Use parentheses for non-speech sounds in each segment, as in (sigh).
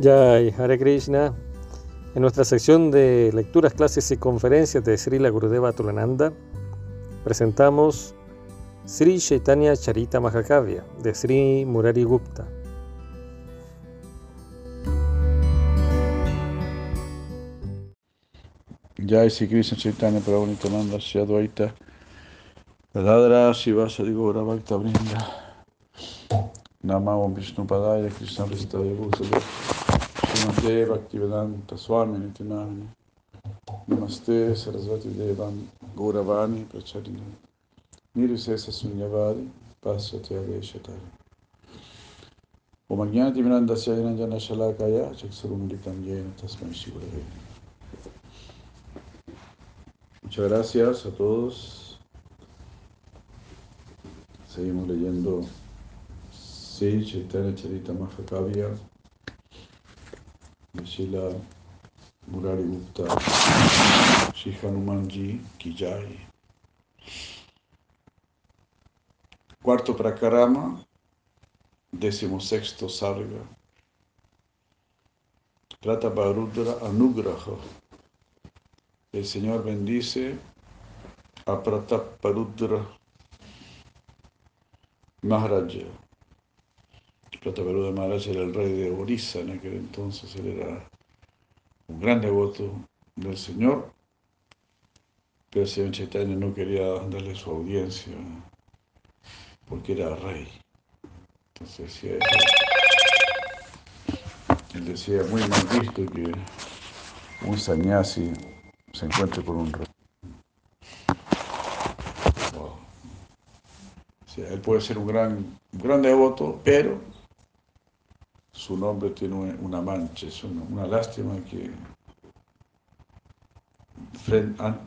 Jai Hare Krishna. En nuestra sección de lecturas, clases y conferencias de Srila Gurudeva Tulananda, presentamos Sri Chaitanya Charita Mahakavya de Sri Murari Gupta. Jai Sri Krishna Chaitanya Prabhu Nityananda Shri Advaita Radhara Shivasa Digora Bhakta Brinda Namamo Vishnu Padaya Krishna Prestaya Bhusale Srimate Bhaktivedanta Swami Nityananda. Namaste Sarasvati Devam Gauravani Pracharini Nirvisesa Sunyavadi Pasvati Adeshatari Om Ajnati Vinandasya Vinanjana Shalakaya Chaksurunditam Yena Tasmai Shivurave Muchas gracias a todos. Seguimos leyendo Sri Chaitanya Charita Mahakavya de Shila Murari Gupta Shri Hanumanji Kijai. Cuarto Prakarama, décimo sexto Sarga. Prataparudra Anugraha. El Señor bendice a Prataparudra Maharaja. Prataparudra Maharaja era el rey de Orissa en aquel entonces, él era un gran devoto del Señor, pero el Señor Chaitanya no quería darle su audiencia porque era rey. Entonces decía eso. Él decía muy mal visto que un sannyasi se encuentre con un rey. O sea, él puede ser un gran, un gran devoto, pero su nombre tiene una mancha, es una, lástima que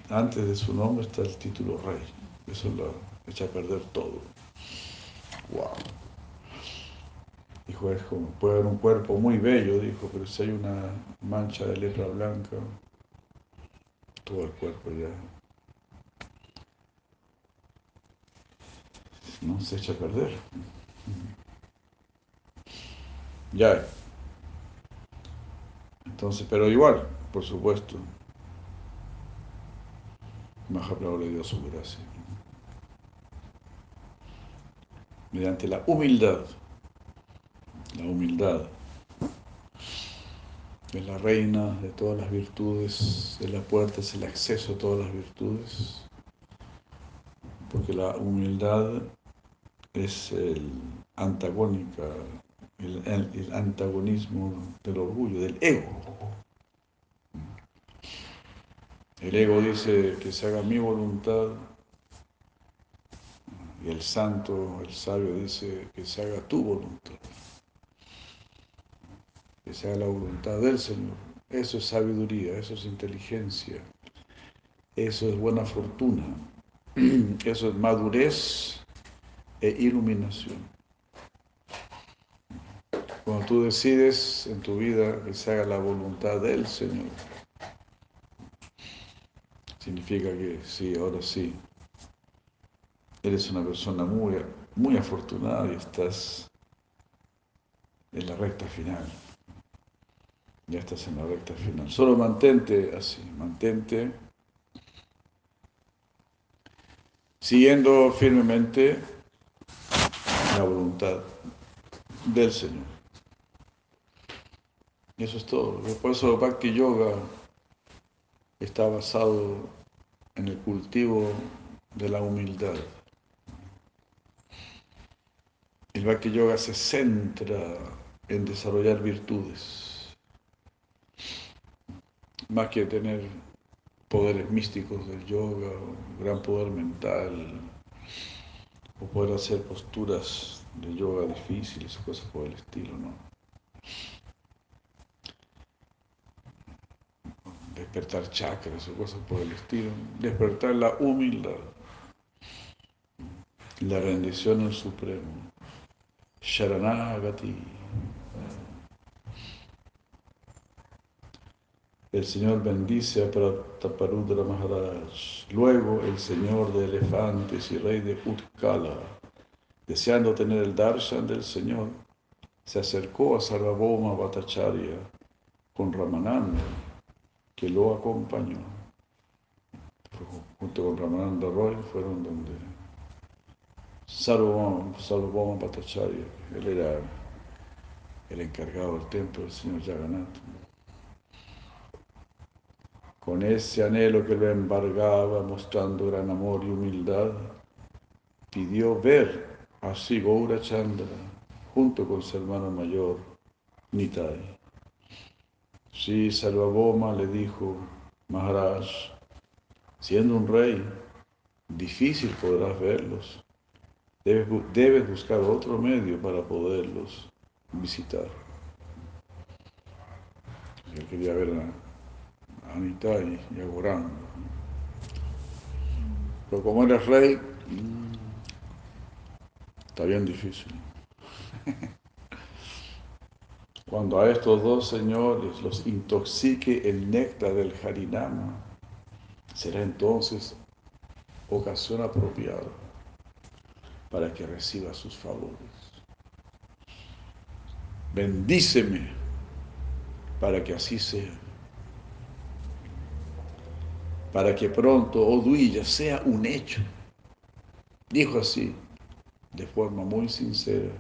antes de su nombre está el título rey. Eso lo echa a perder todo. Wow. Dijo, es como, puede haber un cuerpo muy bello, dijo, pero si hay una mancha de lepra blanca, todo el cuerpo ya no se echa a perder. Ya. Entonces, pero igual, por supuesto, Mahaprabhu le dio su gracia. Mediante la humildad. La humildad es la reina de todas las virtudes, es la puerta, es el acceso a todas las virtudes, porque la humildad es el antagónica, el, antagonismo del orgullo, del ego. El ego dice que se haga mi voluntad y el santo, el sabio dice que se haga tu voluntad que sea la voluntad del Señor. Eso es sabiduría, eso es inteligencia, eso es buena fortuna, (clears throat) eso es madurez e iluminación. Cuando tú decides en tu vida que se haga la voluntad del Señor, significa que sí, ahora sí, eres una persona muy, muy afortunada y estás en la recta final ya estás en la recta final. Solo mantente así, mantente siguiendo firmemente la voluntad del Señor. Y eso es todo. Por eso Bhakti Yoga está basado en el cultivo de la humildad. El Bhakti Yoga se centra en desarrollar virtudes más que tener poderes místicos del yoga, un gran poder mental, o poder hacer posturas de yoga difíciles o cosas por el estilo, ¿no? Despertar chakras o cosas por el estilo. Despertar la humildad, la rendición al Supremo. Sharanagati. El Señor bendice a Prataparudra Maharaj. Luego el Señor de elefantes y rey de Utkala, deseando tener el darshan del Señor, se acercó a Sarvabhauma Bhattacharya con Ramananda, que lo acompañó. Junto con Ramananda Roy fueron donde Sarvabhauma Bhattacharya, él era el encargado del templo del señor Jagannath. Con ese anhelo que lo embargaba, mostrando gran amor y humildad, pidió ver a Sri Chandra junto con su hermano mayor, Nitai. Sí, Salvaboma le dijo, Maharaj, siendo un rey, difícil podrás verlos. Debes, buscar otro medio para poderlos visitar. Yo quería ver a, Anita y, a Gorán. Pero como eres rey, mm, está bien difícil. (laughs) Cuando a estos dos señores los intoxique el néctar del Harinama, será entonces ocasión apropiada para que reciba sus favores. Bendíceme para que así sea. Para que pronto Oduilla sea un hecho. Dijo así, de forma muy sincera,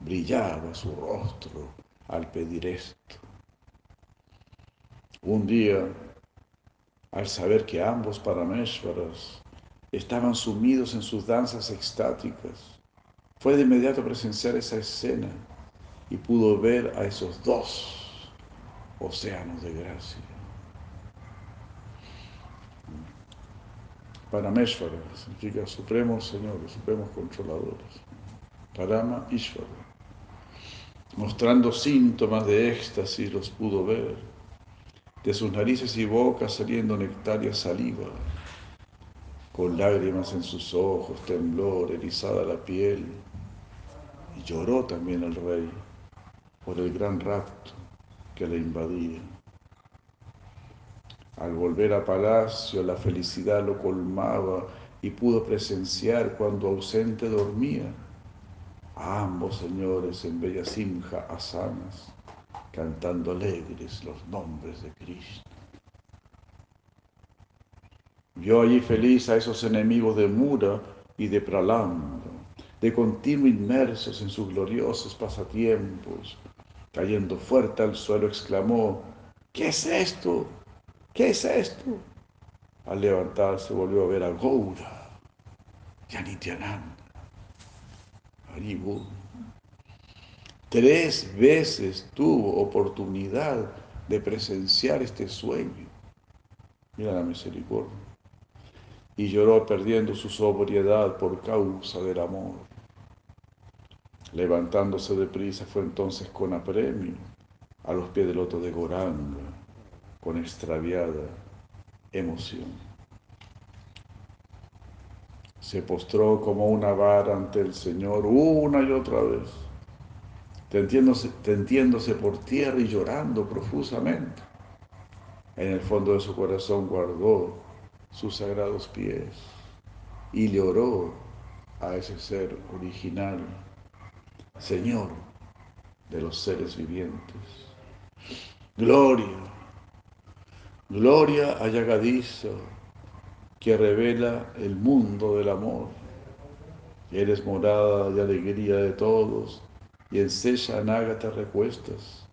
brillaba su rostro al pedir esto. Un día, al saber que ambos Parameshvaras estaban sumidos en sus danzas extáticas, fue de inmediato a presenciar esa escena y pudo ver a esos dos océanos de gracia. Parameshvara significa supremos señores, supremos controladores. Parama Ishvara. Mostrando síntomas de éxtasis los pudo ver. De sus narices y bocas saliendo nectaria saliva. Con lágrimas en sus ojos, temblor, erizada la piel. Y lloró también el rey por el gran rapto que le invadía. Al volver a palacio la felicidad lo colmaba y pudo presenciar cuando ausente dormía ambos señores en bella simja asanas, cantando alegres los nombres de Cristo. Vio allí feliz a esos enemigos de Mura y de Pralamba, de continuo inmersos en sus gloriosos pasatiempos, Cayendo fuerte al suelo, exclamó, ¿qué es esto? ¿Qué es esto? Al levantarse volvió a ver a Goura y a. Tres veces tuvo oportunidad de presenciar este sueño. Mira la misericordia. Y lloró perdiendo su sobriedad por causa del amor. Levantándose de prisa fue entonces con apremio a los pies del loto de Goranga, con extraviada emoción. Se postró como una vara ante el Señor una y otra vez, tendiéndose, por tierra y llorando profusamente. En el fondo de su corazón guardó sus sagrados pies y le oró a ese ser original Señor de los seres vivientes. Gloria, gloria a que revela el mundo del amor. Eres morada de alegría de todos, y en Sella Naga te recuestas.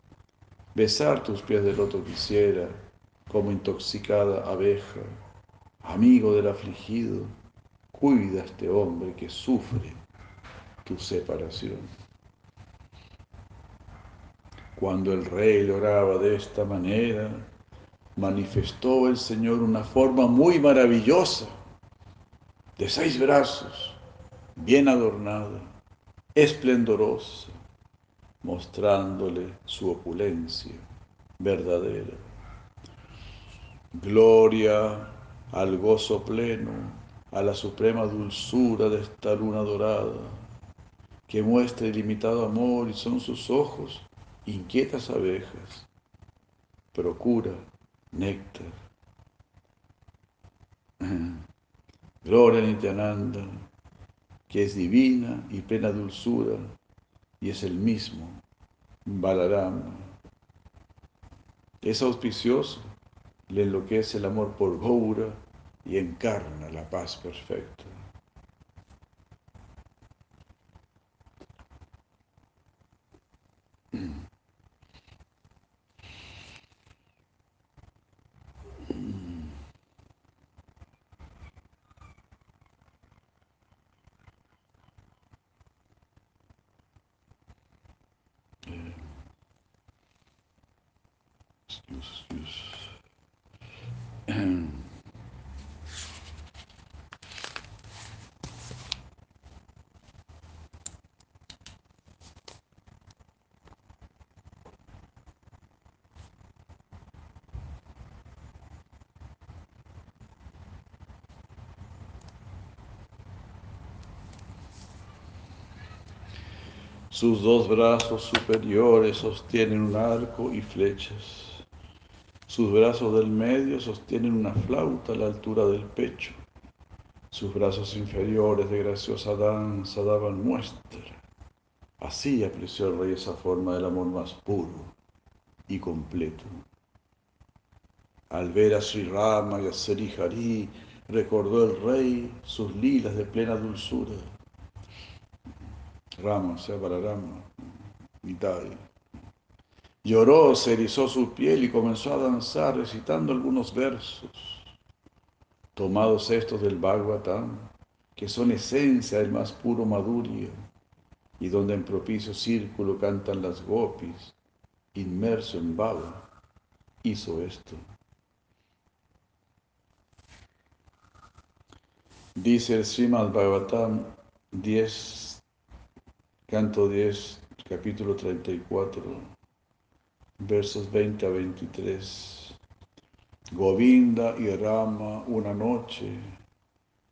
Besar tus pies de loto quisiera, como intoxicada abeja. Amigo del afligido, cuida a este hombre que sufre tu separación. Cuando el rey oraba de esta manera, manifestó el Señor una forma muy maravillosa, de seis brazos, bien adornada, esplendorosa, mostrándole su opulencia verdadera. Gloria al gozo pleno, a la suprema dulzura de esta luna dorada, que muestra ilimitado amor y son sus ojos inquietas abejas, procura néctar. Gloria a Nityananda, que es divina y plena dulzura, y es el mismo Balaram. Es auspicioso, le enloquece el amor por Gaura y encarna la paz perfecta. Sus dos brazos superiores sostienen un arco y flechas. Sus brazos del medio sostienen una flauta a la altura del pecho. Sus brazos inferiores de graciosa danza daban muestra. Así apreció el rey esa forma del amor más puro y completo. Al ver a Sri Rama y a Sri Hari, recordó el rey sus lilas de plena dulzura Rama, sea para Rama, Nitai. Lloró, se erizó su piel y comenzó a danzar recitando algunos versos, tomados estos del Bhagavatam, que son esencia del más puro Madhurya, y donde en propicio círculo cantan las gopis, inmerso en Bhava, hizo esto. Dice el Srimad Bhagavatam 10, Canto 10, capítulo 34, versos 20 a 23. Govinda y Rama una noche,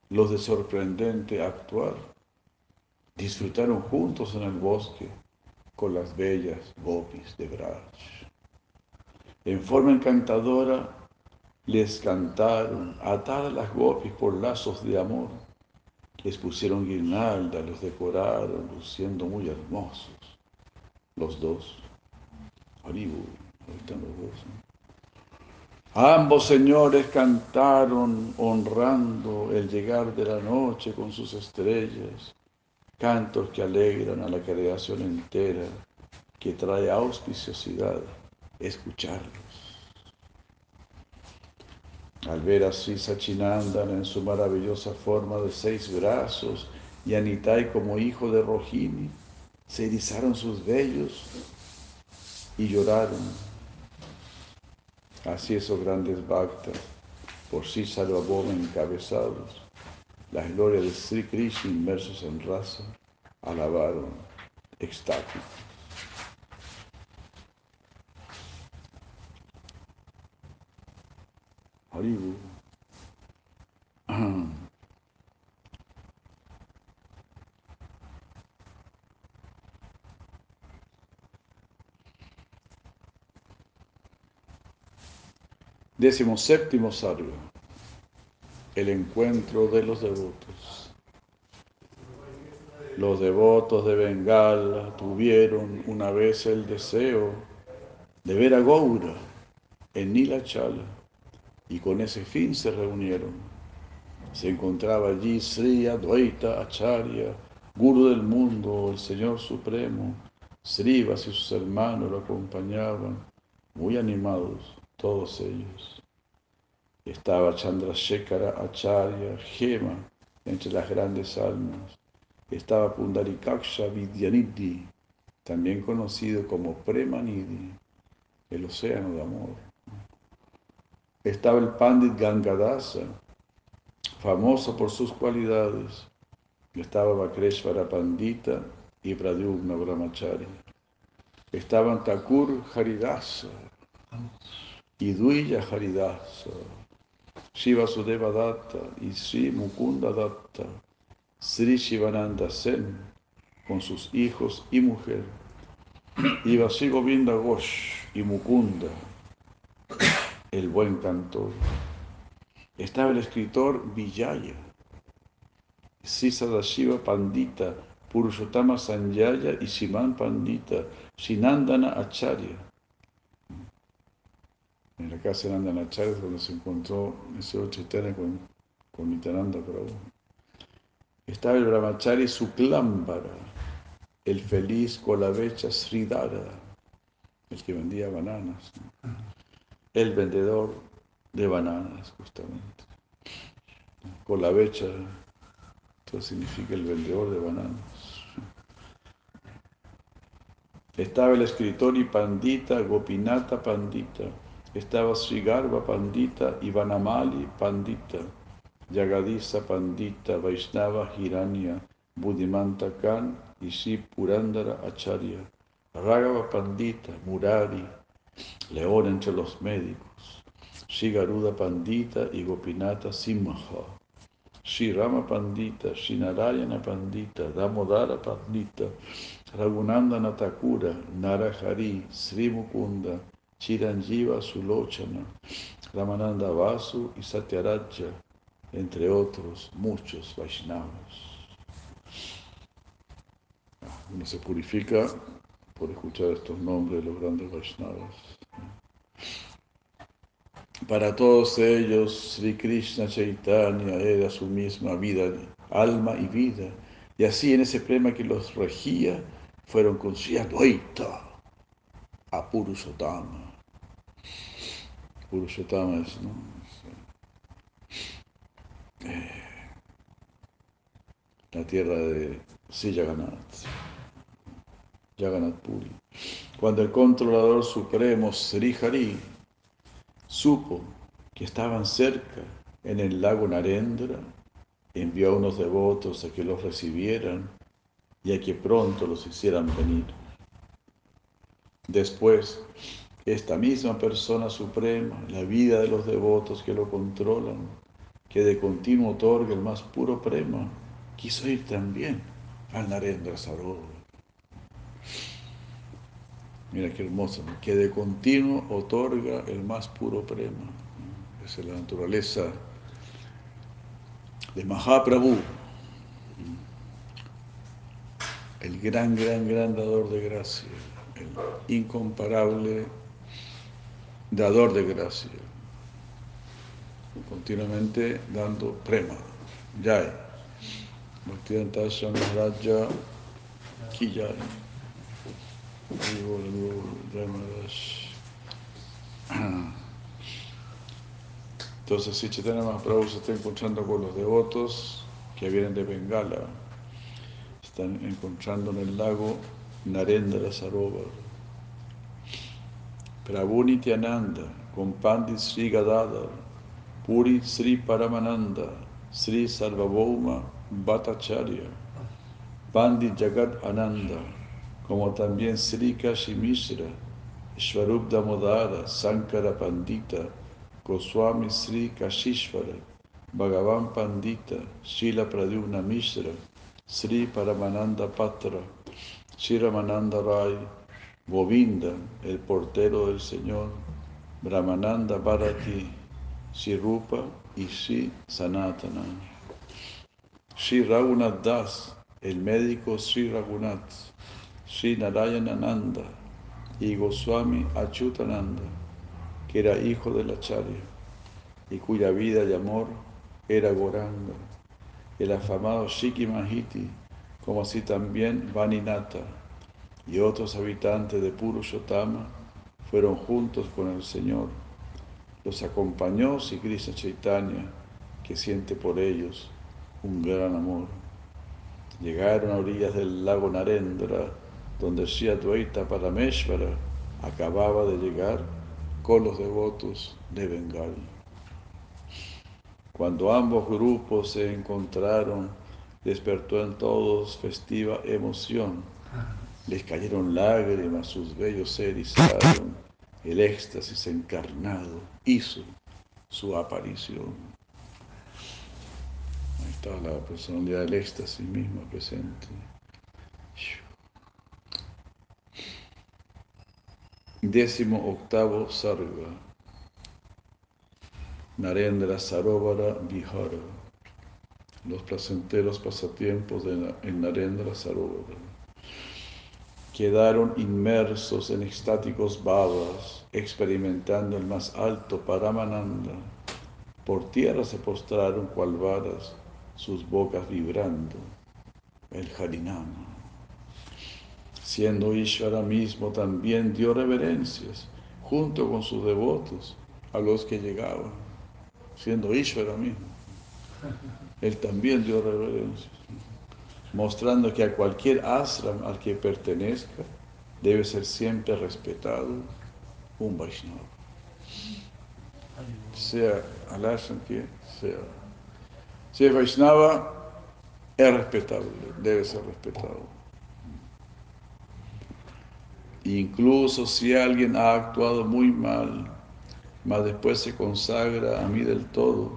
los de sorprendente actuar, disfrutaron juntos en el bosque con las bellas gopis de Braj. En forma encantadora les cantaron, atadas las gopis por lazos de amor les pusieron guirnaldas, los decoraron, luciendo muy hermosos. Los dos. Aribu, ahí están los dos. Ambos señores cantaron honrando el llegar de la noche con sus estrellas, cantos que alegran a la creación entera, que trae auspiciosidad escucharlos. Al ver a Sri Sachinandan en su maravillosa forma de seis brazos y a Nitai como hijo de Rohini, se erizaron sus vellos y lloraron. Así esos grandes bhaktas, por sí Sarvabhoma encabezados, las glorias de Sri Krishna inmersos en raza, alabaron extáticos. Décimo séptimo. El encuentro de los devotos. Los devotos de Bengala tuvieron una vez el deseo de ver a Goura en Nilachala y con ese fin se reunieron. Se encontraba allí Sri Advaita Acharya, Guru del mundo, el Señor Supremo. Srivas y sus hermanos lo acompañaban, muy animados, todos ellos. Estaba Chandrasekhara Acharya, Gema, entre las grandes almas. Estaba Pundarikaksha Vidyanidhi, también conocido como Premanidhi, el océano de amor. Estaba el Pandit Gangadasa, famoso por sus cualidades. Estaba Vakreshvara Pandita y Pradyumna Brahmachari. Estaban Thakur Haridasa y Duya Haridasa, Shiva Sudeva Datta y Sri Mukunda Datta, Sri Shivananda Sen con sus hijos y mujer, y Vasi Govinda Ghosh y Mukunda el buen cantor. Estaba el escritor Vijaya, Shiva Pandita Purushottama Sanjaya y Siman Pandita, Shinandana Acharya. En la casa de Nandana Acharya es donde se encontró el Chaitanya con, con Nitananda Prabhu. Estaba el Brahmachari Suklambara, el feliz Kolavecha Sridhara, el que vendía bananas, el vendedor de bananas, justamente. Kolavecha, esto significa el vendedor de bananas. Estaba el escritor y pandita, Gopinata Pandita. Estaba Srigarva Pandita y Vanamali Pandita. Yagadisa Pandita, Vaisnava Hiranya, Budimanta Khan y Purandara Acharya. Ragava Pandita, Murari, León entre los médicos. Garuda Pandita y Gopinata Simha. Sri Rama Pandita, Sri Narayana Pandita, Damodara Pandita, Raghunandana Thakura, Narahari, Sri Mukunda, Chiranjiva Sulochana, Ramananda Vasu y Satyaraja, entre otros muchos Vaishnavas. Uno se purifica por escuchar estos nombres de los grandes Vaishnavas. Para todos ellos, Sri Krishna Chaitanya era su misma vida, alma y vida. Y así en ese prema que los regía, fueron con Advaita a Purushotama. Purushotama es. Eh, la tierra de Jagannath, Jagannath Puri. Cuando el controlador supremo Sri Hari supo que estaban cerca en el lago Narendra, envió a unos devotos a que los recibieran y a que pronto los hicieran venir. Después, esta misma persona suprema, la vida de los devotos que lo controlan, que de continuo otorga el más puro prema, quiso ir también al Narendra Sarovar. Mira qué hermoso, que de continuo otorga el más puro prema. Esa es la naturaleza de Mahaprabhu, el gran, gran, gran dador de gracia, el incomparable dador de gracia, continuamente dando prema. Jai. Bhaktivedanta Raja Ki Jai. Entonces, si Chaitanya Mahaprabhu se está encontrando con los devotos que vienen de Bengala, están encontrando en el lago Narendra Sarovar. Prabhu Nityananda, con Pandit Sri Gadadhar, Puri Sri Paramananda, Sri Sarvabhauma Bhattacharya, Pandit Jagat Ananda, como también Sri Kashi Mishra, Shvarup Damodara, Sankara Pandita, Goswami Sri Kashishvara, Bhagavan Pandita, Shila Pradyumna Mishra, Sri Paramananda Patra, Sri Ramananda Rai, Govinda, el portero del Señor, Brahmananda Bharati, Sri Rupa y Sri Sanatana. Sri Raghunath Das, el médico Sri Raghunath, Sri Narayanananda y Goswami Achutananda, que era hijo de la Charya y cuya vida y amor era Goranga, el afamado Shiki Mahiti, como así también Vaninata y otros habitantes de Purushotama fueron juntos con el Señor. Los acompañó Sri Krishna Chaitanya, que siente por ellos un gran amor. Llegaron a orillas del lago Narendra, donde Sri Advaita Parameshvara acababa de llegar con los devotos de Bengal. Cuando ambos grupos se encontraron, despertó en todos festiva emoción. Les cayeron lágrimas, sus bellos se erizaron, el éxtasis encarnado hizo su aparición. Ahí está la personalidad del éxtasis misma presente. Décimo octavo Sarga. Narendra Sarovara Vihara. los placenteros pasatiempos de, en Narendra Sarovar. Quedaron inmersos en extáticos bhavas, experimentando el más alto Paramananda. Por tierra se postraron cual varas, sus bocas vibrando, el Harinama. Siendo Ishvara mismo, también dio reverencias, junto con sus devotos, a los que llegaban, siendo Ishvara mismo. Él también dio reverencias, mostrando que a cualquier ashram al que pertenezca debe ser siempre respetado un Vaishnava. Sea al ashram que sea. Si es Vaishnava, es respetable, debe ser respetado. Incluso si alguien ha actuado muy mal, mas después se consagra a mí del todo,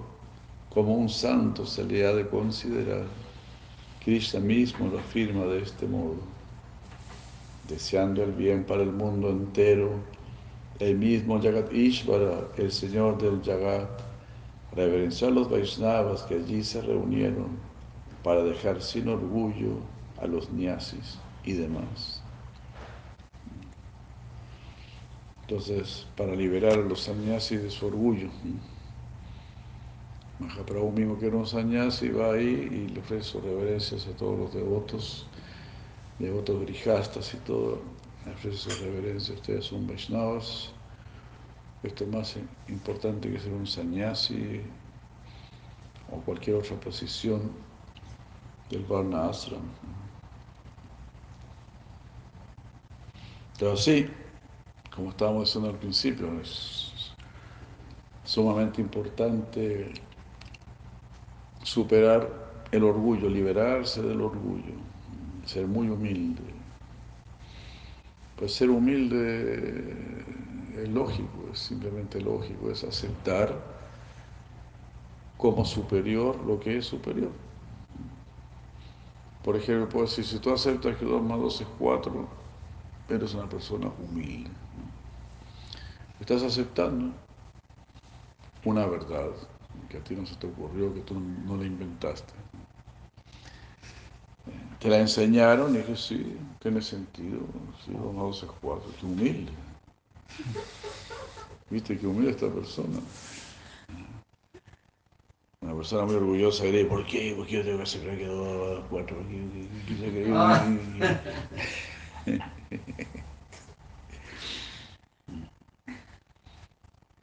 como un santo se le ha de considerar. Krishna mismo lo afirma de este modo. Deseando el bien para el mundo entero, el mismo Jagat Ishvara, el Señor del Jagat, reverenció a los Vaishnavas que allí se reunieron para dejar sin orgullo a los nyasis y demás. Entonces, para liberar a los sannyasis de su orgullo. Mahaprabhu mismo que era un sannyasi va ahí y le ofrece reverencias a todos los devotos, devotos grijastas y todo, le ofrece sus reverencias, ustedes son Vaishnavas, esto es más importante que ser un sannyasi o cualquier otra posición del Varna Ashram. Pero sí, como estábamos diciendo al principio, es sumamente importante superar el orgullo, liberarse del orgullo, ser muy humilde. Pues ser humilde es lógico, es simplemente lógico, es aceptar como superior lo que es superior. Por ejemplo, puedo decir, si tú aceptas que 2 más 2 es 4, eres una persona humilde. Estás aceptando una verdad que a ti no se te ocurrió, que tú no la inventaste. Te la enseñaron y dije, sí, tiene sentido. Sí, vamos a cuatro. Qué humilde. ¿Viste qué humilde esta persona? Una persona muy orgullosa diría, ¿por qué? ¿Por qué yo tengo que hacer que dos cuatro?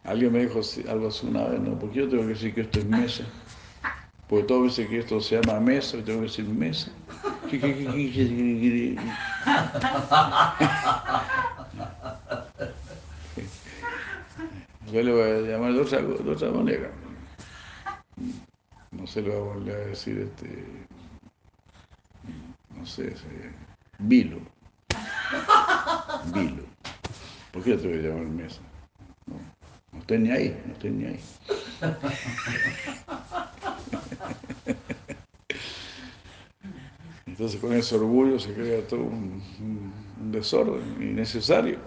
Alguien me dijo algo así una vez, ¿no? Porque yo tengo que decir que esto es mesa. Porque todos dicen que esto se llama mesa, y tengo que decir mesa. Yo le voy a llamar de otra, manera. No sé, le voy a volver a decir este. No sé, vilo. Vilo. ¿Por qué te voy a llamar mesa? Estoy ni ahí, no estoy ni ahí. Entonces con ese orgullo se crea todo un, desorden innecesario.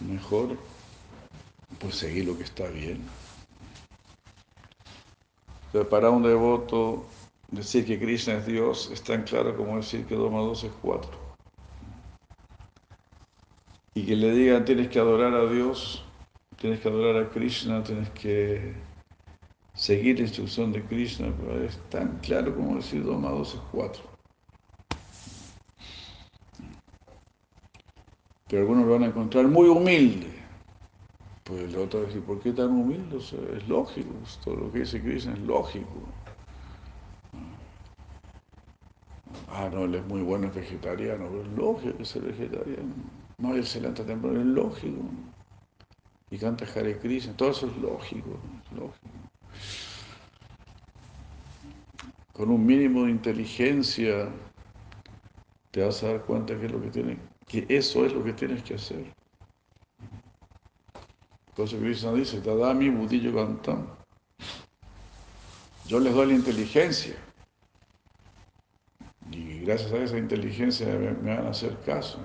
Mejor pues seguir lo que está bien. para un devoto decir que Krishna es Dios es tan claro como decir que 2 más 2 es 4 y que le digan tienes que adorar a Dios, tienes que adorar a Krishna, tienes que seguir la instrucción de Krishna, pero es tan claro como decir 2 más 2 es 4. Pero algunos lo van a encontrar muy humilde. Pues el otro va a decir, ¿por qué tan humilde? es lógico, todo lo que dice Krishna es lógico. Ah, no, él es muy bueno, es vegetariano, pero es lógico que sea vegetariano. No, él se levanta temprano, es lógico. Y canta Hare Krishna, todo eso es lógico, lógico. Con un mínimo de inteligencia te vas a dar cuenta que, es lo que, tiene, que eso es lo que tienes que hacer. Eso Krishna dice, Tadami Budillo Gantam. Yo les doy la inteligencia. Y gracias a esa inteligencia me van a hacer caso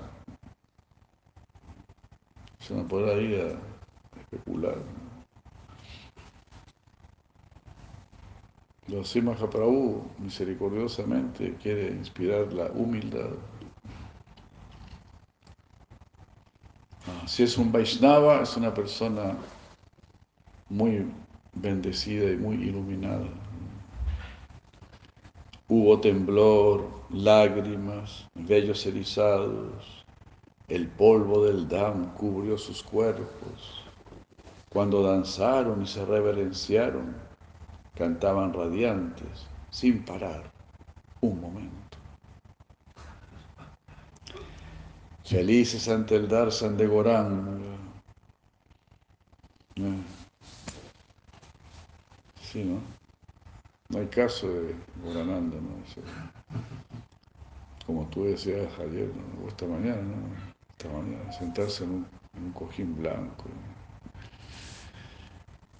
se me podrá ir a especular. Los ¿no? Mahaprabhu misericordiosamente quiere inspirar la humildad. Ah, si es un Vaishnava, es una persona muy bendecida y muy iluminada. Hubo temblor, lágrimas, vellos erizados, el polvo del dam cubrió sus cuerpos. Cuando danzaron y se reverenciaron, cantaban radiantes, sin parar, un momento. Felices ante el Darsan de Gorán. Eh, sí, ¿no? No hay caso de Gorananda, ¿no? Como tú decías ayer, o esta mañana, ¿no? Sentarse en un, cojín blanco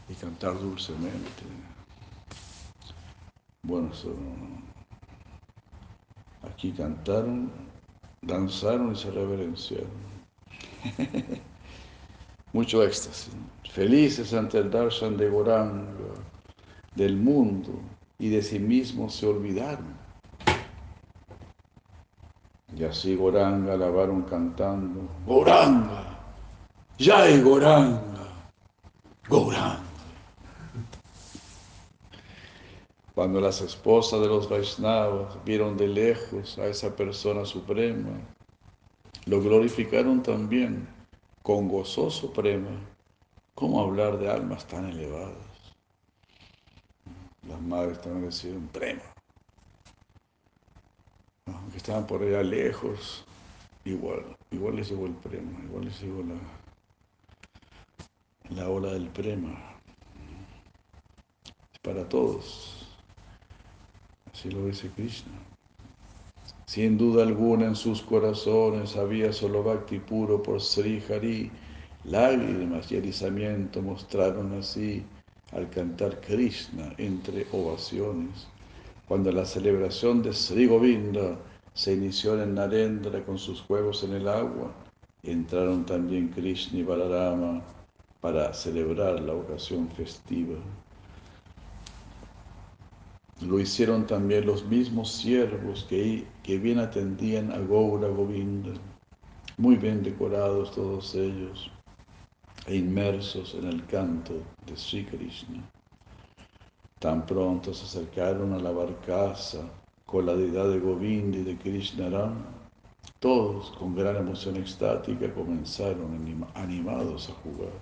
y cantar dulcemente. Bueno, aquí cantaron, danzaron y se reverenciaron. (laughs) Mucho éxtasis. Felices ante el darshan de Goranga, del mundo y de sí mismos se olvidaron. Y así Goranga alabaron cantando, Goranga, ya hay Goranga, Goranga. Cuando las esposas de los Vaishnavas vieron de lejos a esa persona suprema, lo glorificaron también con gozoso prema. ¿Cómo hablar de almas tan elevadas? Las madres también decían prema. Aunque estaban por allá lejos, igual, igual les llegó el prema, igual les llegó la, la ola del prema. Es para todos. Así lo dice Krishna. Sin duda alguna en sus corazones había solo bhakti puro por Sri Hari. Lágrimas y erizamiento mostraron así al cantar Krishna entre ovaciones. Cuando la celebración de Sri Govinda se inició en Narendra con sus juegos en el agua, entraron también Krishna y Balarama para celebrar la ocasión festiva. Lo hicieron también los mismos siervos que, que bien atendían a Gaura Govinda, muy bien decorados todos ellos e inmersos en el canto de Sri Krishna. Tan pronto se acercaron a la barcaza con la deidad de Govinda y de Krishna Ram, todos con gran emoción extática comenzaron animados a jugar.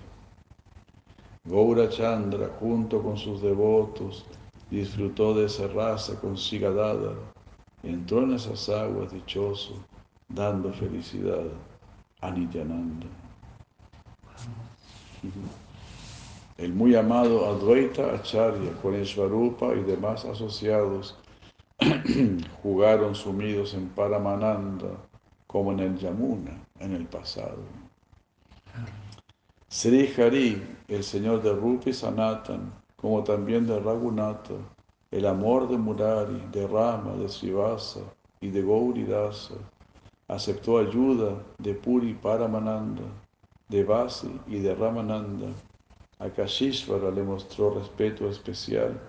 Gaura Chandra, junto con sus devotos, disfrutó de esa raza con dada, entró en esas aguas dichoso, dando felicidad a Nityananda. El muy amado Advaita Acharya con Esvarupa y demás asociados (clears throat) jugaron sumidos en Paramananda como en el Yamuna en el pasado. Sri Hari, el señor de Rupi Sanatan, como también de Raghunatha, el amor de Murari, de Rama, de Sivasa y de Gauridasa, aceptó ayuda de Puri Paramananda, de Vasi y de Ramananda. A Kashishvara le mostró respeto especial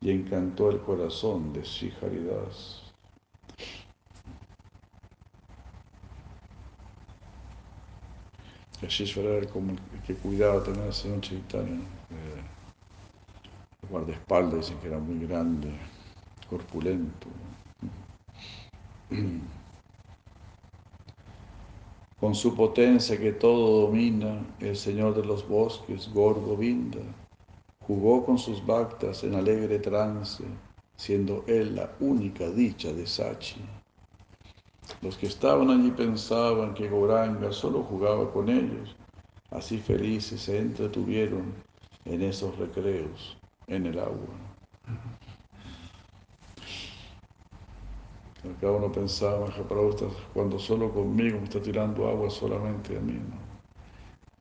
y encantó el corazón de Shiharidas. Kashishvara era como el que cuidaba también al señor Chaitanya. Eh, guardaespaldas dicen que era muy grande, corpulento. (clears throat) Con su potencia que todo domina, el Señor de los bosques, Gorgo Vinda, jugó con sus bhaktas en alegre trance, siendo él la única dicha de Sachi. Los que estaban allí pensaban que Goranga solo jugaba con ellos, así felices se entretuvieron en esos recreos en el agua. Cada uno pensaba, cuando solo conmigo me está tirando agua solamente a mí, ¿no?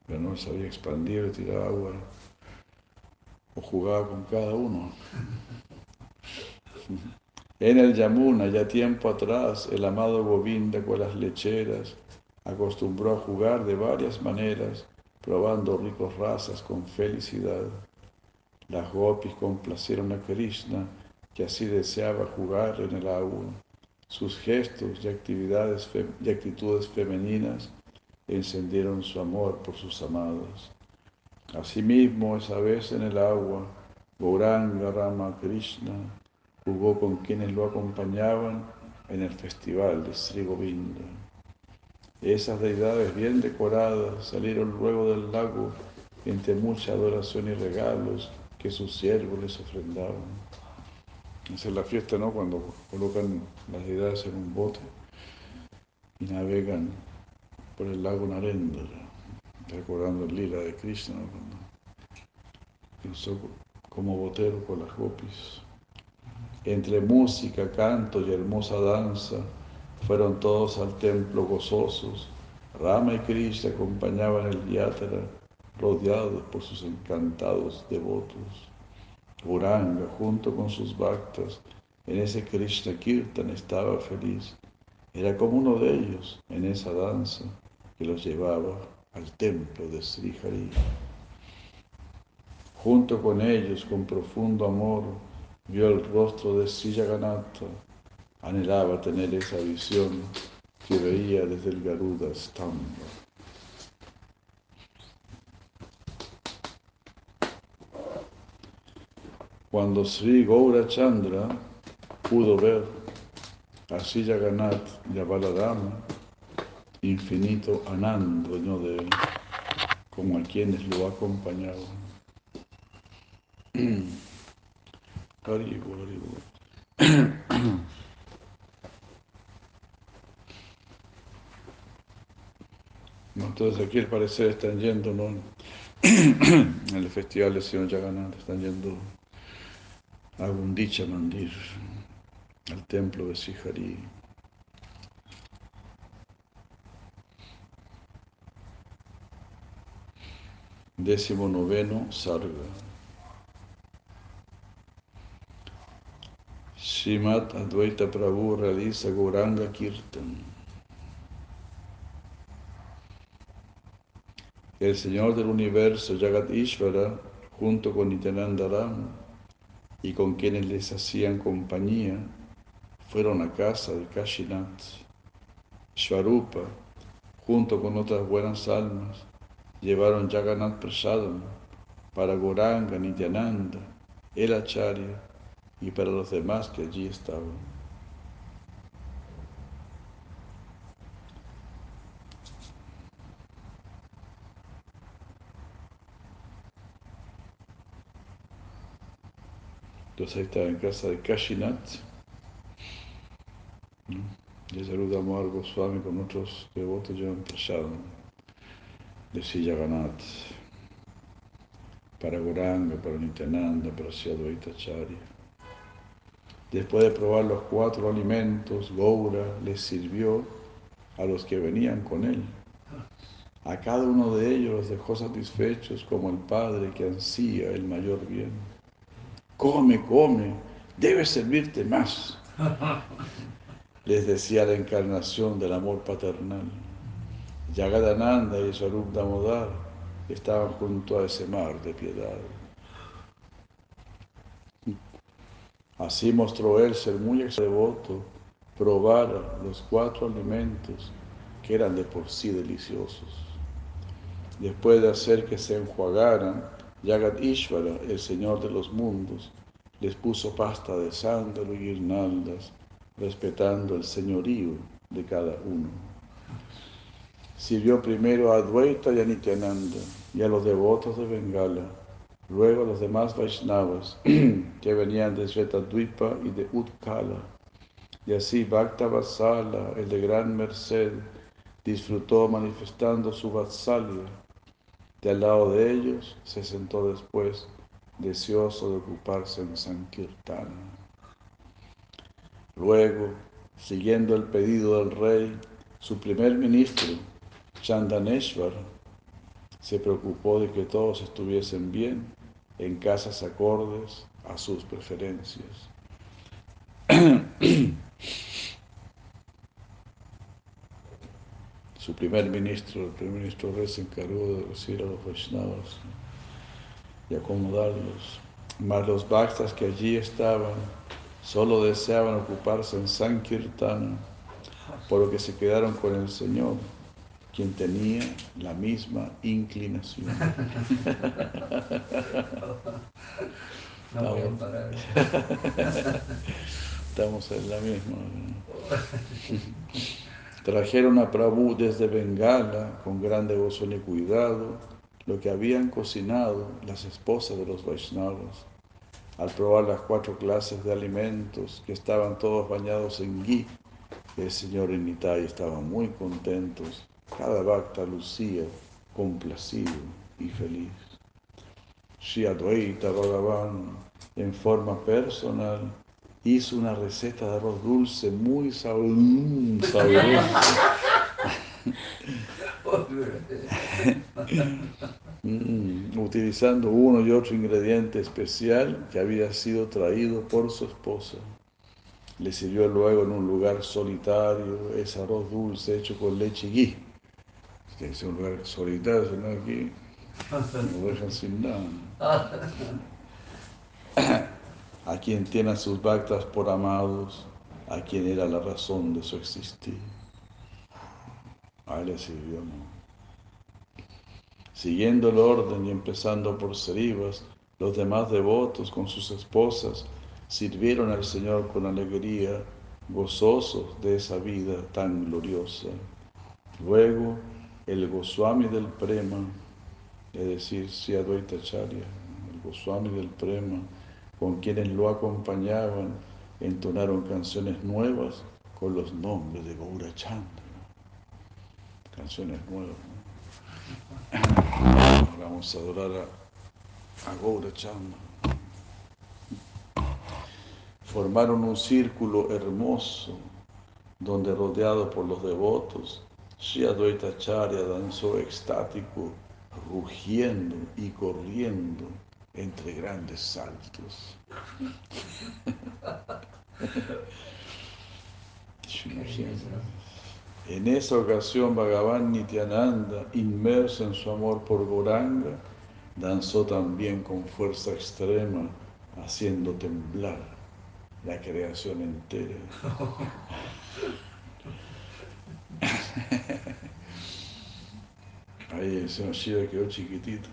Pero no sabía expandir, tirar agua, o jugaba con cada uno. (laughs) En el Yamuna, ya tiempo atrás, el amado Govinda con las lecheras acostumbró a jugar de varias maneras, probando ricos razas con felicidad. Las gopis complacieron a Krishna que así deseaba jugar en el agua. Sus gestos y actividades y actitudes femeninas encendieron su amor por sus amados. Asimismo, esa vez en el agua, Gauranga Rama Krishna jugó con quienes lo acompañaban en el festival de Sri Govinda. Esas deidades bien decoradas salieron luego del lago entre mucha adoración y regalos que sus siervos les ofrendaban. Esa es la fiesta, ¿no? Cuando colocan las deidades en un bote y navegan por el lago Narendra, recordando el lila de Krishna, ¿no? Cuando como botero con las gopis. Entre música, canto y hermosa danza, fueron todos al templo gozosos. Rama y Krishna acompañaban el yatra, rodeados por sus encantados devotos. Uranga, junto con sus bhaktas, en ese Krishna Kirtan estaba feliz. Era como uno de ellos en esa danza que los llevaba al templo de Sri Hari. Junto con ellos, con profundo amor, vio el rostro de Sri Jagannatha. Anhelaba tener esa visión que veía desde el Garuda Stamba. Cuando Sri Gaura Chandra pudo ver a Sri Jagannath y a Balarama, infinito Anand, de él, como a quienes lo acompañaban. (clears throat) (clears throat) Entonces aquí al parecer están yendo, ¿no? (clears throat) en el festival del Señor Jagannath, están yendo a Gundicha Mandir, al templo de Sihari. Décimo noveno, Sarga. Srimat Advaita Prabhu realiza Goranga Kirtan. El Señor del Universo, Jagat Ishvara, junto con Nityananda Ram, y con quienes les hacían compañía fueron a casa de Kashinath. Shvarupa, junto con otras buenas almas, llevaron Jagannath Prasadam para Goranga, Nityananda, el Acharya y para los demás que allí estaban. Entonces ahí estaba en casa de Kashinath. Y saludamos a Goswami con otros devotos llevan prasad de Sillaganath para Goranga, para Nityananda, para Acharya. Después de probar los cuatro alimentos, Goura les sirvió a los que venían con él. A cada uno de ellos los dejó satisfechos como el Padre que ansía el mayor bien come, come, debes servirte más. (laughs) Les decía la encarnación del amor paternal. Yagadananda y Sarup Damodar estaban junto a ese mar de piedad. Así mostró él ser muy devoto, probar los cuatro alimentos que eran de por sí deliciosos. Después de hacer que se enjuagaran, Yagat Ishvara, el Señor de los mundos, les puso pasta de sándalo y guirnaldas, respetando el señorío de cada uno. Sirvió primero a Advaita y a Nityananda y a los devotos de Bengala, luego a los demás Vaishnavas (clears throat) que venían de Svetadvipa y de Utkala. Y así Bhakta Vatsala, el de gran merced, disfrutó manifestando su Vatsalya de al lado de ellos se sentó después, deseoso de ocuparse en Sankirtana. Luego, siguiendo el pedido del rey, su primer ministro, Chandaneshwar, se preocupó de que todos estuviesen bien en casas acordes a sus preferencias. (clears throat) su primer ministro, el primer ministro rey, se encargó de recibir a los Vaishnavas y acomodarlos. Más los bhaktas que allí estaban Solo deseaban ocuparse en Sankirtana, por lo que se quedaron con el Señor, quien tenía la misma inclinación. (laughs) (laughs) (laughs) Estamos en la misma. Trajeron a Prabhu desde Bengala con gran devoción y cuidado lo que habían cocinado las esposas de los Vaishnavas. Al probar las cuatro clases de alimentos que estaban todos bañados en ghee, el señor y Nitai estaban muy contentos. Cada bhakta lucía complacido y feliz. Shri Advaita Bhagavan, en forma personal, hizo una receta de arroz dulce muy sabrosa. (laughs) Mm, utilizando uno y otro ingrediente especial que había sido traído por su esposa. Le sirvió luego en un lugar solitario ese arroz dulce hecho con leche. Tiene que ser un lugar solitario, sino aquí (laughs) no dejan sin nada. (laughs) a quien tiene a sus bactas por amados, a quien era la razón de su existir. A él le sirvió, ¿no? Siguiendo el orden y empezando por Serivas, los demás devotos con sus esposas sirvieron al Señor con alegría, gozosos de esa vida tan gloriosa. Luego, el Goswami del Prema, es decir, Siadvaitacharya, el Goswami del Prema, con quienes lo acompañaban, entonaron canciones nuevas con los nombres de Gaura Chandra. Canciones nuevas. Vamos a adorar a, a Gaura Chandra. Formaron un círculo hermoso donde rodeado por los devotos, Sri Charya danzó extático, rugiendo y corriendo entre grandes saltos. (laughs) En esa ocasión Bhagavan Nityananda, inmerso en su amor por Goranga, danzó también con fuerza extrema, haciendo temblar la creación entera. (laughs) Ahí el señor Shiva quedó chiquitito.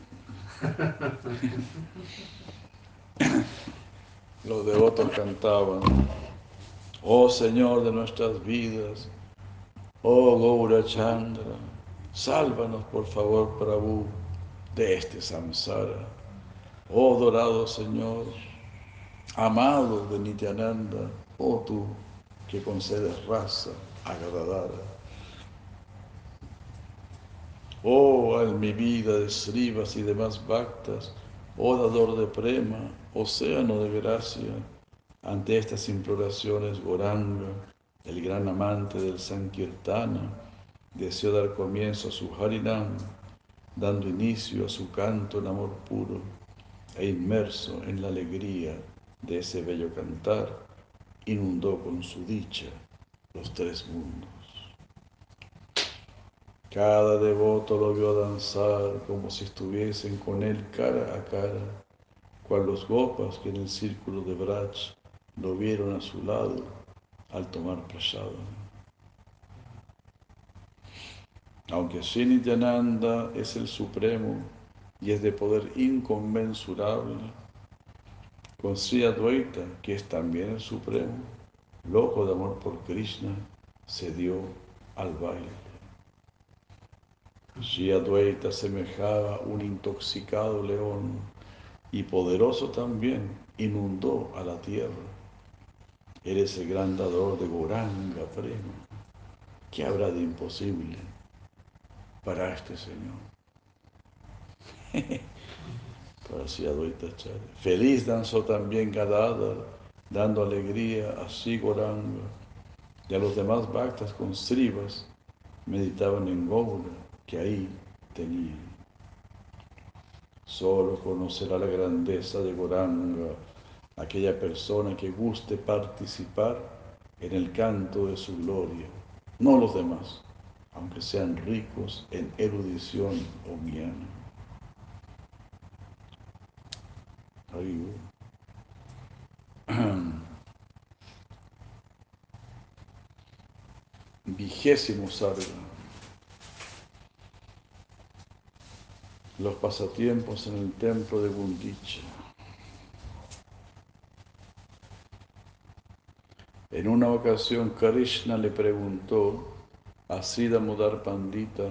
(laughs) Los devotos cantaban, oh Señor de nuestras vidas, oh Gaura Chandra, sálvanos por favor, Prabhu, de este samsara. Oh dorado Señor, amado de Nityananda, oh tú que concedes raza agradada. Oh, al mi vida de Srivas y demás bhaktas, oh dador de prema, océano de gracia, ante estas imploraciones Goranga, el gran amante del Sankirtana, deseó dar comienzo a su Harinam, dando inicio a su canto en amor puro e inmerso en la alegría de ese bello cantar, inundó con su dicha los tres mundos. Cada devoto lo vio danzar como si estuviesen con él cara a cara, cual los gopas que en el círculo de Brach lo vieron a su lado al tomar prasada. Aunque Srinityananda es el supremo y es de poder inconmensurable, con Sri Advaita, que es también el supremo, loco de amor por Krishna, se dio al baile. Si Advaita semejaba un intoxicado león y poderoso también, inundó a la tierra. Eres el gran dador de Goranga Prema. ¿Qué habrá de imposible para este Señor? (laughs) para si Feliz danzó también Gadadhar, dando alegría a Sigoranga y a los demás bhaktas con srivas meditaban en Gaura que ahí tenían. Solo conocerá la grandeza de Goranga aquella persona que guste participar en el canto de su gloria, no los demás, aunque sean ricos en erudición o guiana. Uh. (clears throat) Vigésimo sarga. Los pasatiempos en el templo de Gundicha. En una ocasión Krishna le preguntó a Sridhar Mudar Pandita,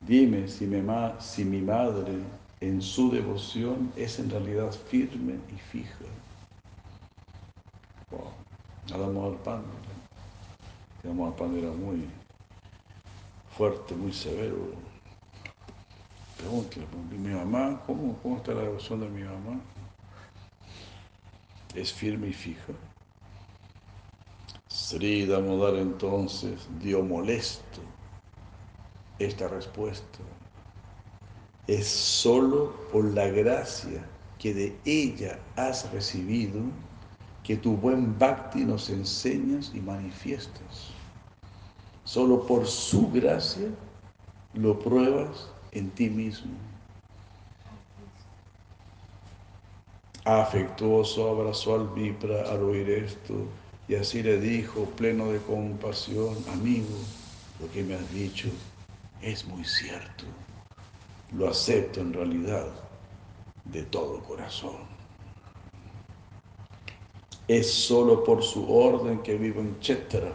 dime si mi, si mi madre en su devoción es en realidad firme y fija. Wow. Adamo Pandita. Pandita era muy fuerte, muy severo. Pregúntale, mi mamá, ¿cómo, ¿cómo está la devoción de mi mamá? ¿Es firme y fija? Sri Damodar entonces dio molesto esta respuesta. Es solo por la gracia que de ella has recibido que tu buen bhakti nos enseñas y manifiestas. Solo por su gracia lo pruebas en ti mismo. Afectuoso abrazó al Vipra al oír esto y así le dijo, pleno de compasión, amigo, lo que me has dicho es muy cierto. Lo acepto en realidad de todo corazón. Es solo por su orden que vivo en Chetra.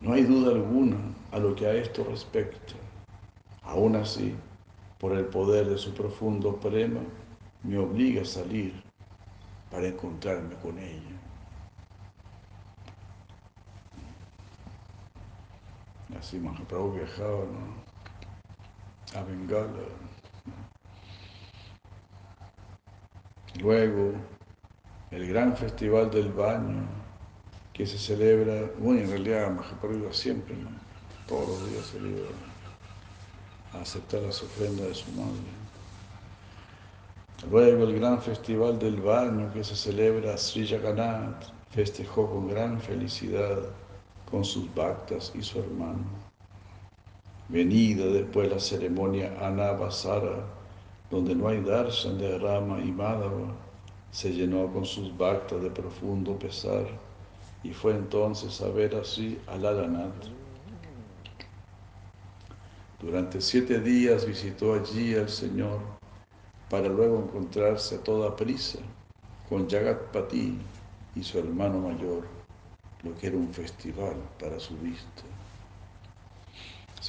No hay duda alguna a lo que a esto respecta. Aún así, por el poder de su profundo prema, me obliga a salir para encontrarme con ella. Así Mahaprabhu viajaba a Bengala. Luego, el gran festival del baño que se celebra, bueno, en realidad Mahaprabhu iba siempre, ¿no? todos los días se iba aceptar las ofrendas de su madre. Luego el gran festival del baño que se celebra Sri Jagannath festejó con gran felicidad con sus bhaktas y su hermano. Venida después la ceremonia Anavasara, donde no hay darshan de Rama y Madhava, se llenó con sus bhaktas de profundo pesar y fue entonces a ver así a Lalanath. Durante siete días visitó allí al Señor para luego encontrarse a toda prisa con Jagatpati y su hermano mayor lo que era un festival para su vista.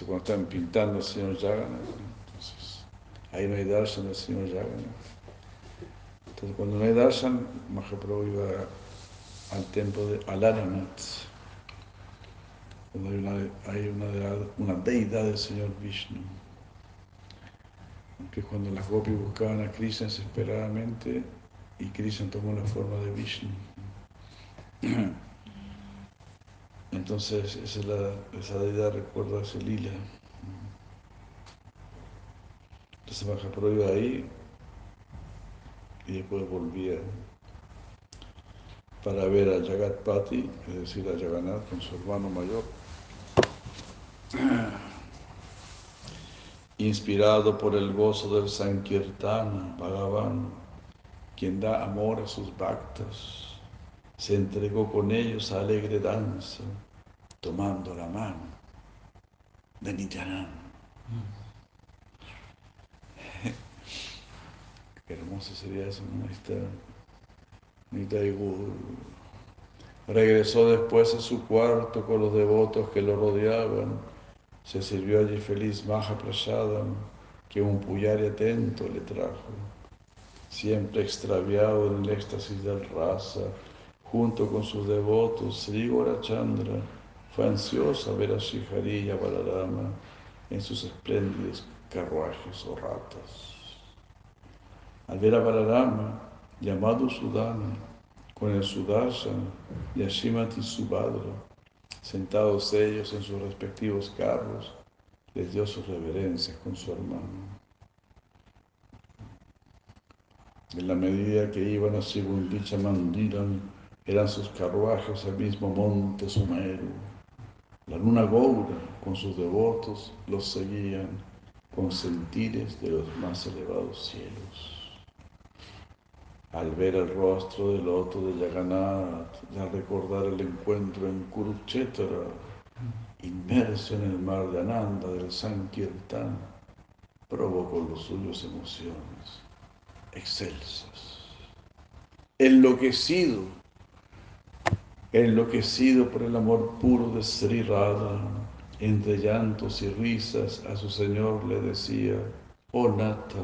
Cuando están pintando al señor Jagannath, entonces ahí no hay darshan del señor Jagannath. Entonces, cuando no hay darshan, Mahaprabhu iba al templo de Alaranath, una, hay una, una, deidad del señor Vishnu. Aunque cuando las gopis buscaban a Krishna desesperadamente, y Krishna tomó la forma de Vishnu. (clears throat) Entonces, esa, deidad recuerda ese lila. Entonces Mahaprabhu iba ahí y después volvía para ver a Jagat Pati, es decir, a Jagannath con su hermano mayor. (clears throat) Inspirado por el gozo del Sankirtana, Bhagavan, quien da amor a sus bhaktas se entregó con ellos a alegre danza, tomando la mano de Nityananda. (laughs) Qué hermoso sería eso, ¿no? Regresó después a su cuarto con los devotos que lo rodeaban. Se sirvió allí feliz Mahaprasadam, que un puyari atento le trajo. Siempre extraviado en el éxtasis del rasa, junto con sus devotos, Sri Chandra fue ansiosa ver a Srihari y a Balarama en sus espléndidos carruajes o ratas. Al ver a Balarama, llamado Sudana, con el Sudarshan y a Shimati Subhadra, sentados ellos en sus respectivos carros, les dio sus reverencias con su hermano. En la medida que iban a Sibundicha Mandiram, eran sus carruajes el mismo monte Sumeru. La luna Goura con sus devotos los seguían con sentires de los más elevados cielos. Al ver el rostro del otro de Jagannath y al recordar el encuentro en Kurukshetra, inmerso en el mar de Ananda del Sankirtan, provocó los suyos emociones excelsas. Enloquecido, enloquecido por el amor puro de Sri Radha, entre llantos y risas a su Señor le decía, oh Nata,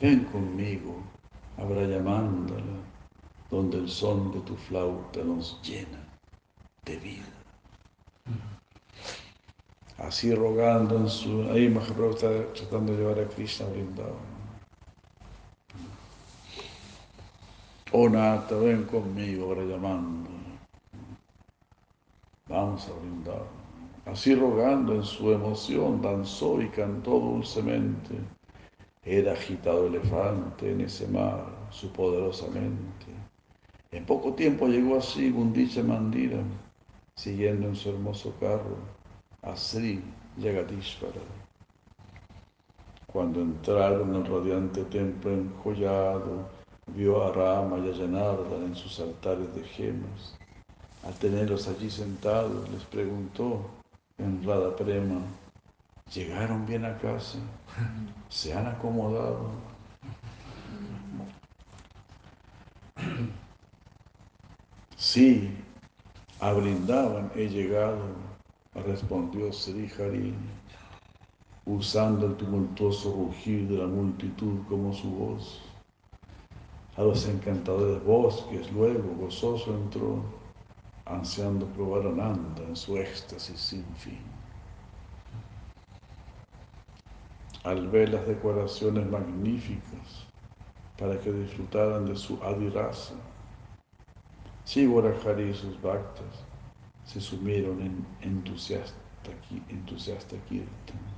ven conmigo a Brayamándala, donde el son de tu flauta nos llena de vida. Así rogando en su... Ahí Mahaprabhu está tratando de llevar a Krishna a Vrindavan. Oh Nata, ven conmigo, llamando. Vamos a brindar. Así rogando en su emoción, danzó y cantó dulcemente. Era agitado elefante en ese mar, su poderosamente. En poco tiempo llegó así Gundicha Mandira, siguiendo en su hermoso carro a Sri Jagatishvara. Cuando entraron en el radiante templo enjollado, vio a Rama y a Janardan en sus altares de gemas. Al tenerlos allí sentados, les preguntó en Radha Prema, ¿llegaron bien a casa? ¿Se han acomodado? Sí, a he llegado, respondió Sri Hari, usando el tumultuoso rugir de la multitud como su voz. A los encantadores bosques, luego gozoso entró, ansiando probar a Nanda en su éxtasis sin fin. Al ver las decoraciones magníficas para que disfrutaran de su adirasa, Sivarajari y sus bhaktas se sumieron en entusiasta, entusiasta kirtan.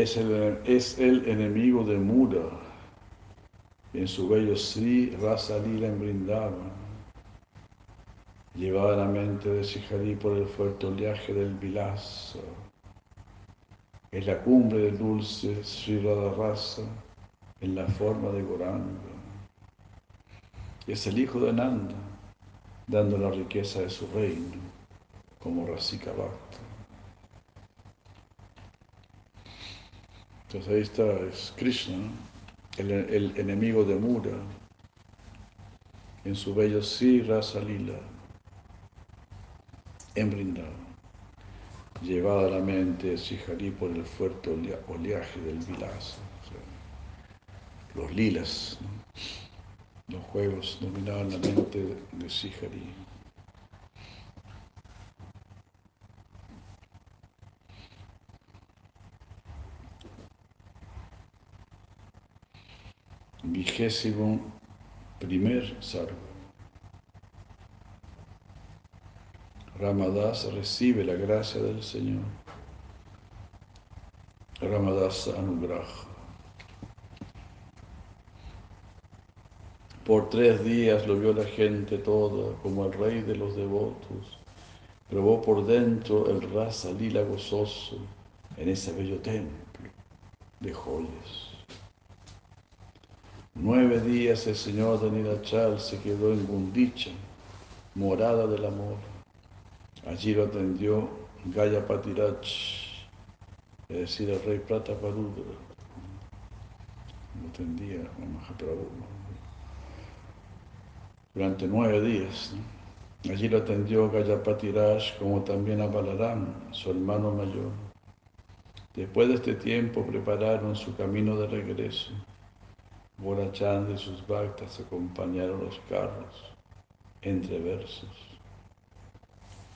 Es el, es el enemigo de Mura en su bello Sri Rasa Lila en Brindavan. Llevaba la mente de Sihari por el fuerte oleaje del Vilasa. Es la cumbre del dulce Sri Rasa en la forma de Goranga. Es el hijo de Nanda, dando la riqueza de su reino como Rasika Bhakta. Entonces ahí está, es Krishna, el, enemigo de Mura, en su bello Sri Rasa Lila, en Vrindavan. Llevada a la mente Sihari por el fuerte oleaje del Vilasa. los lilas, los juegos dominaban la mente de Sihari. Vigésimo primer sarva. Ramadas recibe la gracia del Señor. Ramadas Anugraha. Por tres días lo vio la gente toda como el rey de los devotos. Probó por dentro el rasa lila gozoso en ese bello templo de joyas. Nueve días el señor de se quedó en Gundicha, morada del amor. Allí lo atendió Gaya Patirach, es decir, el rey Plata Parudra. Lo atendía Mahaprabhu. Durante nueve días. Allí lo atendió Patirach, como también a Balaram, su hermano mayor. Después de este tiempo prepararon su camino de regreso. Borachand y sus bhaktas acompañaron los carros entre versos.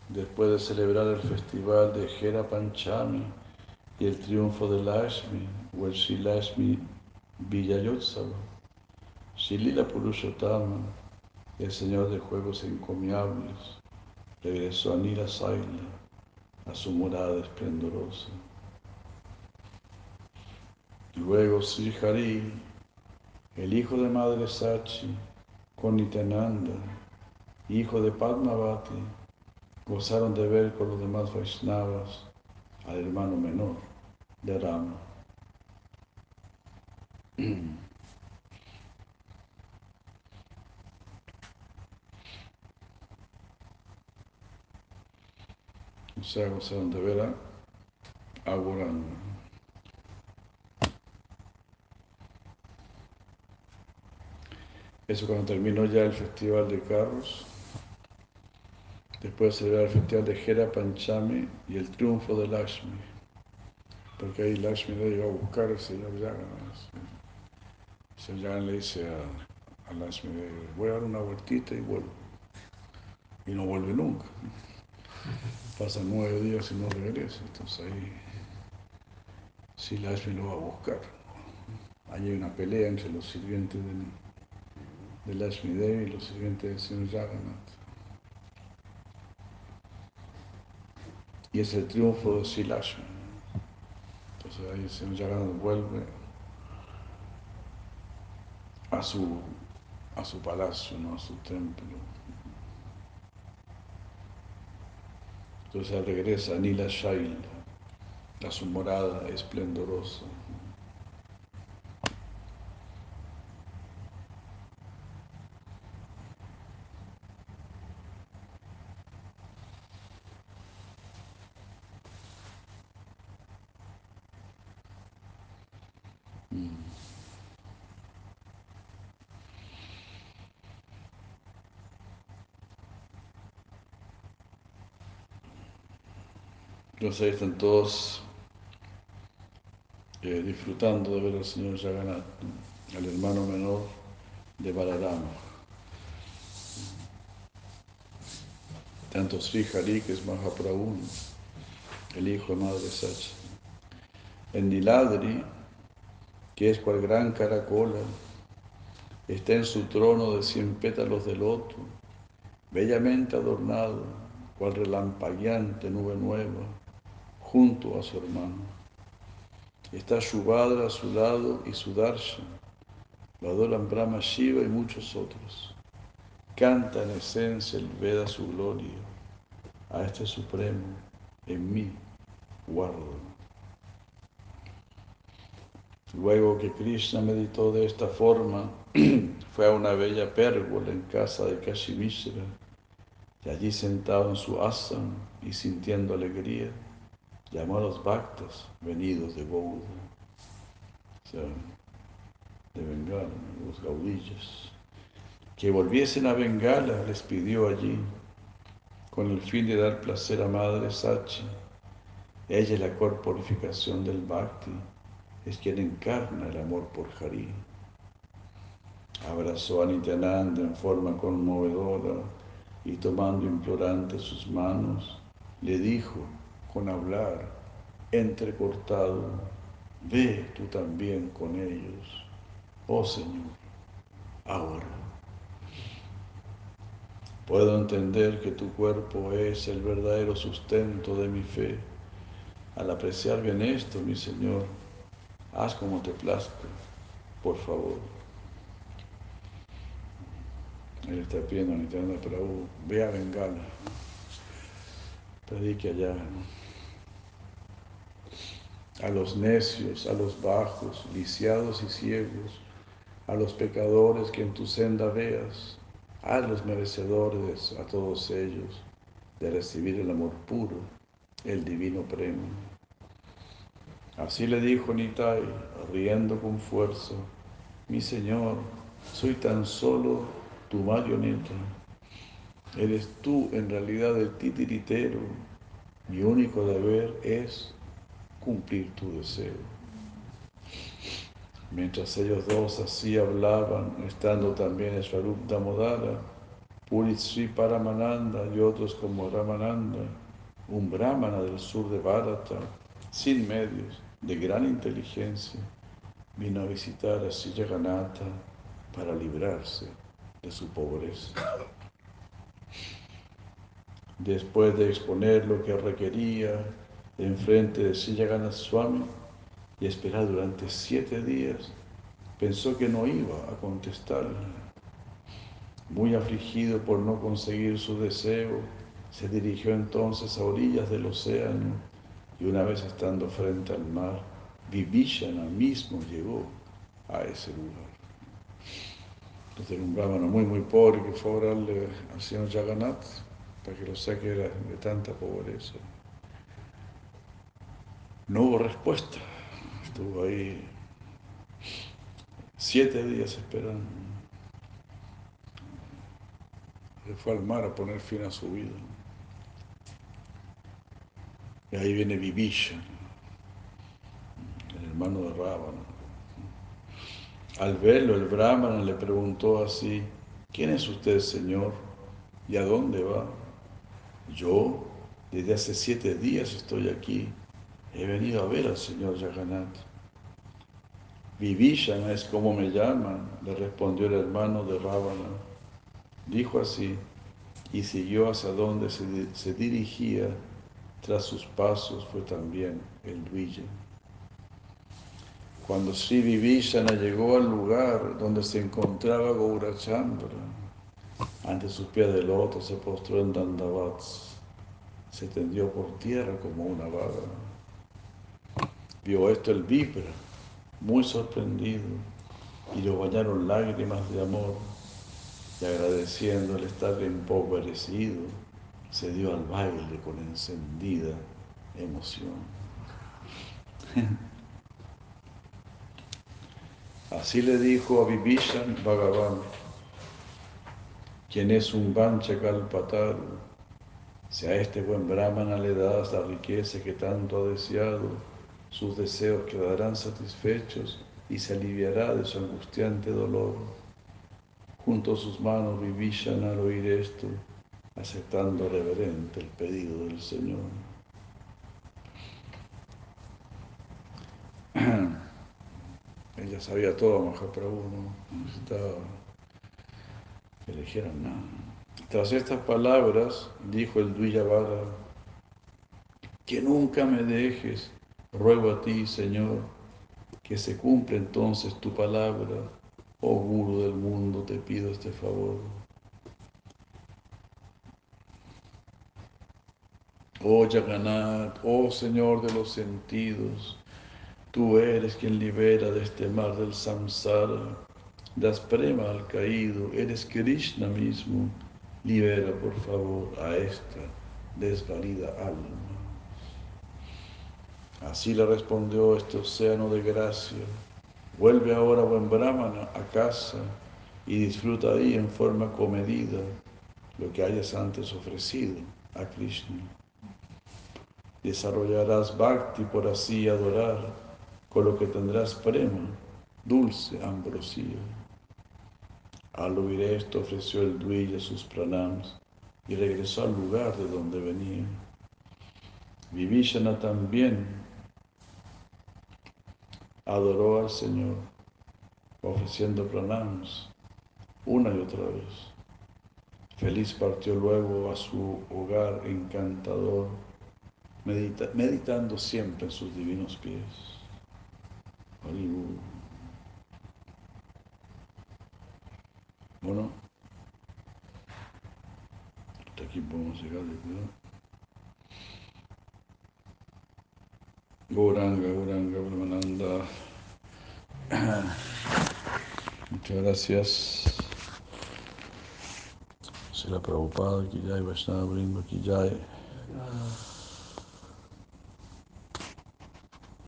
Después de celebrar el festival de Jera Panchami, y el triunfo de Lashmi, o el Sri Lashmi Villayotsava, Shilila Purushotama, el señor de juegos encomiables, regresó a Nila Saila, a su morada esplendorosa. Luego Sri Hari, el hijo de Madre Sachi, con hijo de Padmavati, gozaron de ver con los demás Vaishnavas al hermano menor de Rama. (clears throat) O sea, gozaron de ver a Agoranga. Eso cuando terminó ya el festival de carros, después se celebrar el festival de Jera Panchami y el triunfo de Lakshmi, porque ahí Lakshmi le iba a buscar al señor Yagan. El le dice a, a Lakshmi, voy a dar una vueltita y vuelvo. Y no vuelve nunca. Pasan nueve días y no regresa. Entonces ahí sí Lakshmi lo va a buscar. Ahí hay una pelea entre los sirvientes de de Lashmi Devi los sirvientes del señor Jagannath. Y es el triunfo de Silashmi. Entonces ahí el señor vuelve a su, a su palacio, a su templo. Entonces regresa Nila Shaila, a su morada esplendorosa. Entonces ahí están todos eh, disfrutando de ver al señor Jagannath, al hermano menor de Balarama. Tanto Sri Hari, que es Mahaprabhu, el hijo de Madre Sacha. En Niladri, que es cual gran caracola, está en su trono de cien pétalos de loto, bellamente adornado, cual relampagueante nube nueva junto a su hermano. Está Shubhadra a su lado y Sudarshan. Lo adoran Brahma, Shiva y muchos otros. Canta en esencia el Veda su gloria. A este Supremo, en mí, guardo. Luego que Krishna meditó de esta forma, (clears throat) fue a una bella pérgola en casa de Kashimishra, y allí sentado en su asam y sintiendo alegría, llamó a los bhaktas venidos de Bouda, o sea, de Bengala, los gaudillos, que volviesen a Bengala, les pidió allí, con el fin de dar placer a Madre Sachi. Ella es la corporificación del bhakti, es quien encarna el amor por Hari. Abrazó a Nityananda en forma conmovedora y tomando implorante sus manos, le dijo, con hablar entrecortado, ve tú también con ellos, oh Señor, ahora. Puedo entender que tu cuerpo es el verdadero sustento de mi fe. Al apreciar bien esto, mi Señor, haz como te plazca, por favor. Él está pidiendo a Nityananda Prabhu, ve a Bengala, predique allá a los necios, a los bajos, lisiados y ciegos, a los pecadores que en tu senda veas, a los merecedores, a todos ellos, de recibir el amor puro, el divino premio. Así le dijo Nitai, riendo con fuerza, mi Señor, soy tan solo tu marioneta. Eres tú en realidad el titiritero. Mi único deber es cumplir tu deseo. Mientras ellos dos así hablaban, estando también Swarup Damodara, Purit Sri Paramananda y otros como Ramananda, un brahmana del sur de Bharata, sin medios, de gran inteligencia, vino a visitar a Sri para librarse de su pobreza. Después de exponer lo que requería en frente de Sri Swami y esperar durante siete días, pensó que no iba a contestarle. Muy afligido por no conseguir su deseo, se dirigió entonces a orillas del océano y una vez estando frente al mar, Vibhishana mismo llegó a ese lugar. Entonces un brahmano muy muy pobre que fue a orarle al señor Jagannath para que lo saque de tanta pobreza. No hubo respuesta. Estuvo ahí siete días esperando. Se fue al mar a poner fin a su vida. Y ahí viene Vibisha, el hermano de Ravana. Al verlo, el Brahmana le preguntó así, ¿quién es usted, Señor? ¿Y a dónde va? Yo, desde hace siete días estoy aquí. He venido a ver al Señor Jagannath. Vibhishana es como me llaman, le respondió el hermano de Ravana. Dijo así y siguió hacia donde se, dirigía tras sus pasos fue también el Duilla. Cuando Sri Vibhishana llegó al lugar donde se encontraba Gaurachandra, ante sus pies de loto se postró en Dandavats, se tendió por tierra como una vaga. Vio esto el Vipra, muy sorprendido, y lo bañaron lágrimas de amor, y agradeciendo el estar empobrecido, se dio al baile con encendida emoción. (laughs) Así le dijo a Vibhishan Bhagavan, quien es un Vancha Kalpatar, si a este buen Brahmana le das la riqueza que tanto ha deseado, sus deseos quedarán satisfechos y se aliviará de su angustiante dolor. Junto a sus manos Vibhishan al oír esto, aceptando reverente el pedido del Señor. (clears throat) Ella sabía todo, Mahaprabhu, no necesitaba que le nada. Tras estas palabras, dijo el Duyavara, que nunca me dejes, ruego a ti, Señor, que se cumpla entonces tu palabra, oh Guru del mundo, te pido este favor. Oh Jagannath, oh Señor de los sentidos, tú eres quien libera de este mar del samsara, das prema al caído, eres Krishna mismo, libera por favor a esta desvalida alma. Así le respondió este océano de gracia, vuelve ahora buen brahmana a casa y disfruta ahí en forma comedida lo que hayas antes ofrecido a Krishna desarrollarás bhakti por así adorar, con lo que tendrás prema, dulce ambrosía. Al oír esto ofreció el duilla sus pranams y regresó al lugar de donde venía. Vivishana también adoró al Señor, ofreciendo pranams una y otra vez. Feliz partió luego a su hogar encantador meditando siempre en sus divinos pies. Bueno, hasta aquí podemos llegar, de Goranga, Goranga, Brahmananda. Muchas gracias. Se la Prabhupada, ya, Vaishnava Brinda, ya.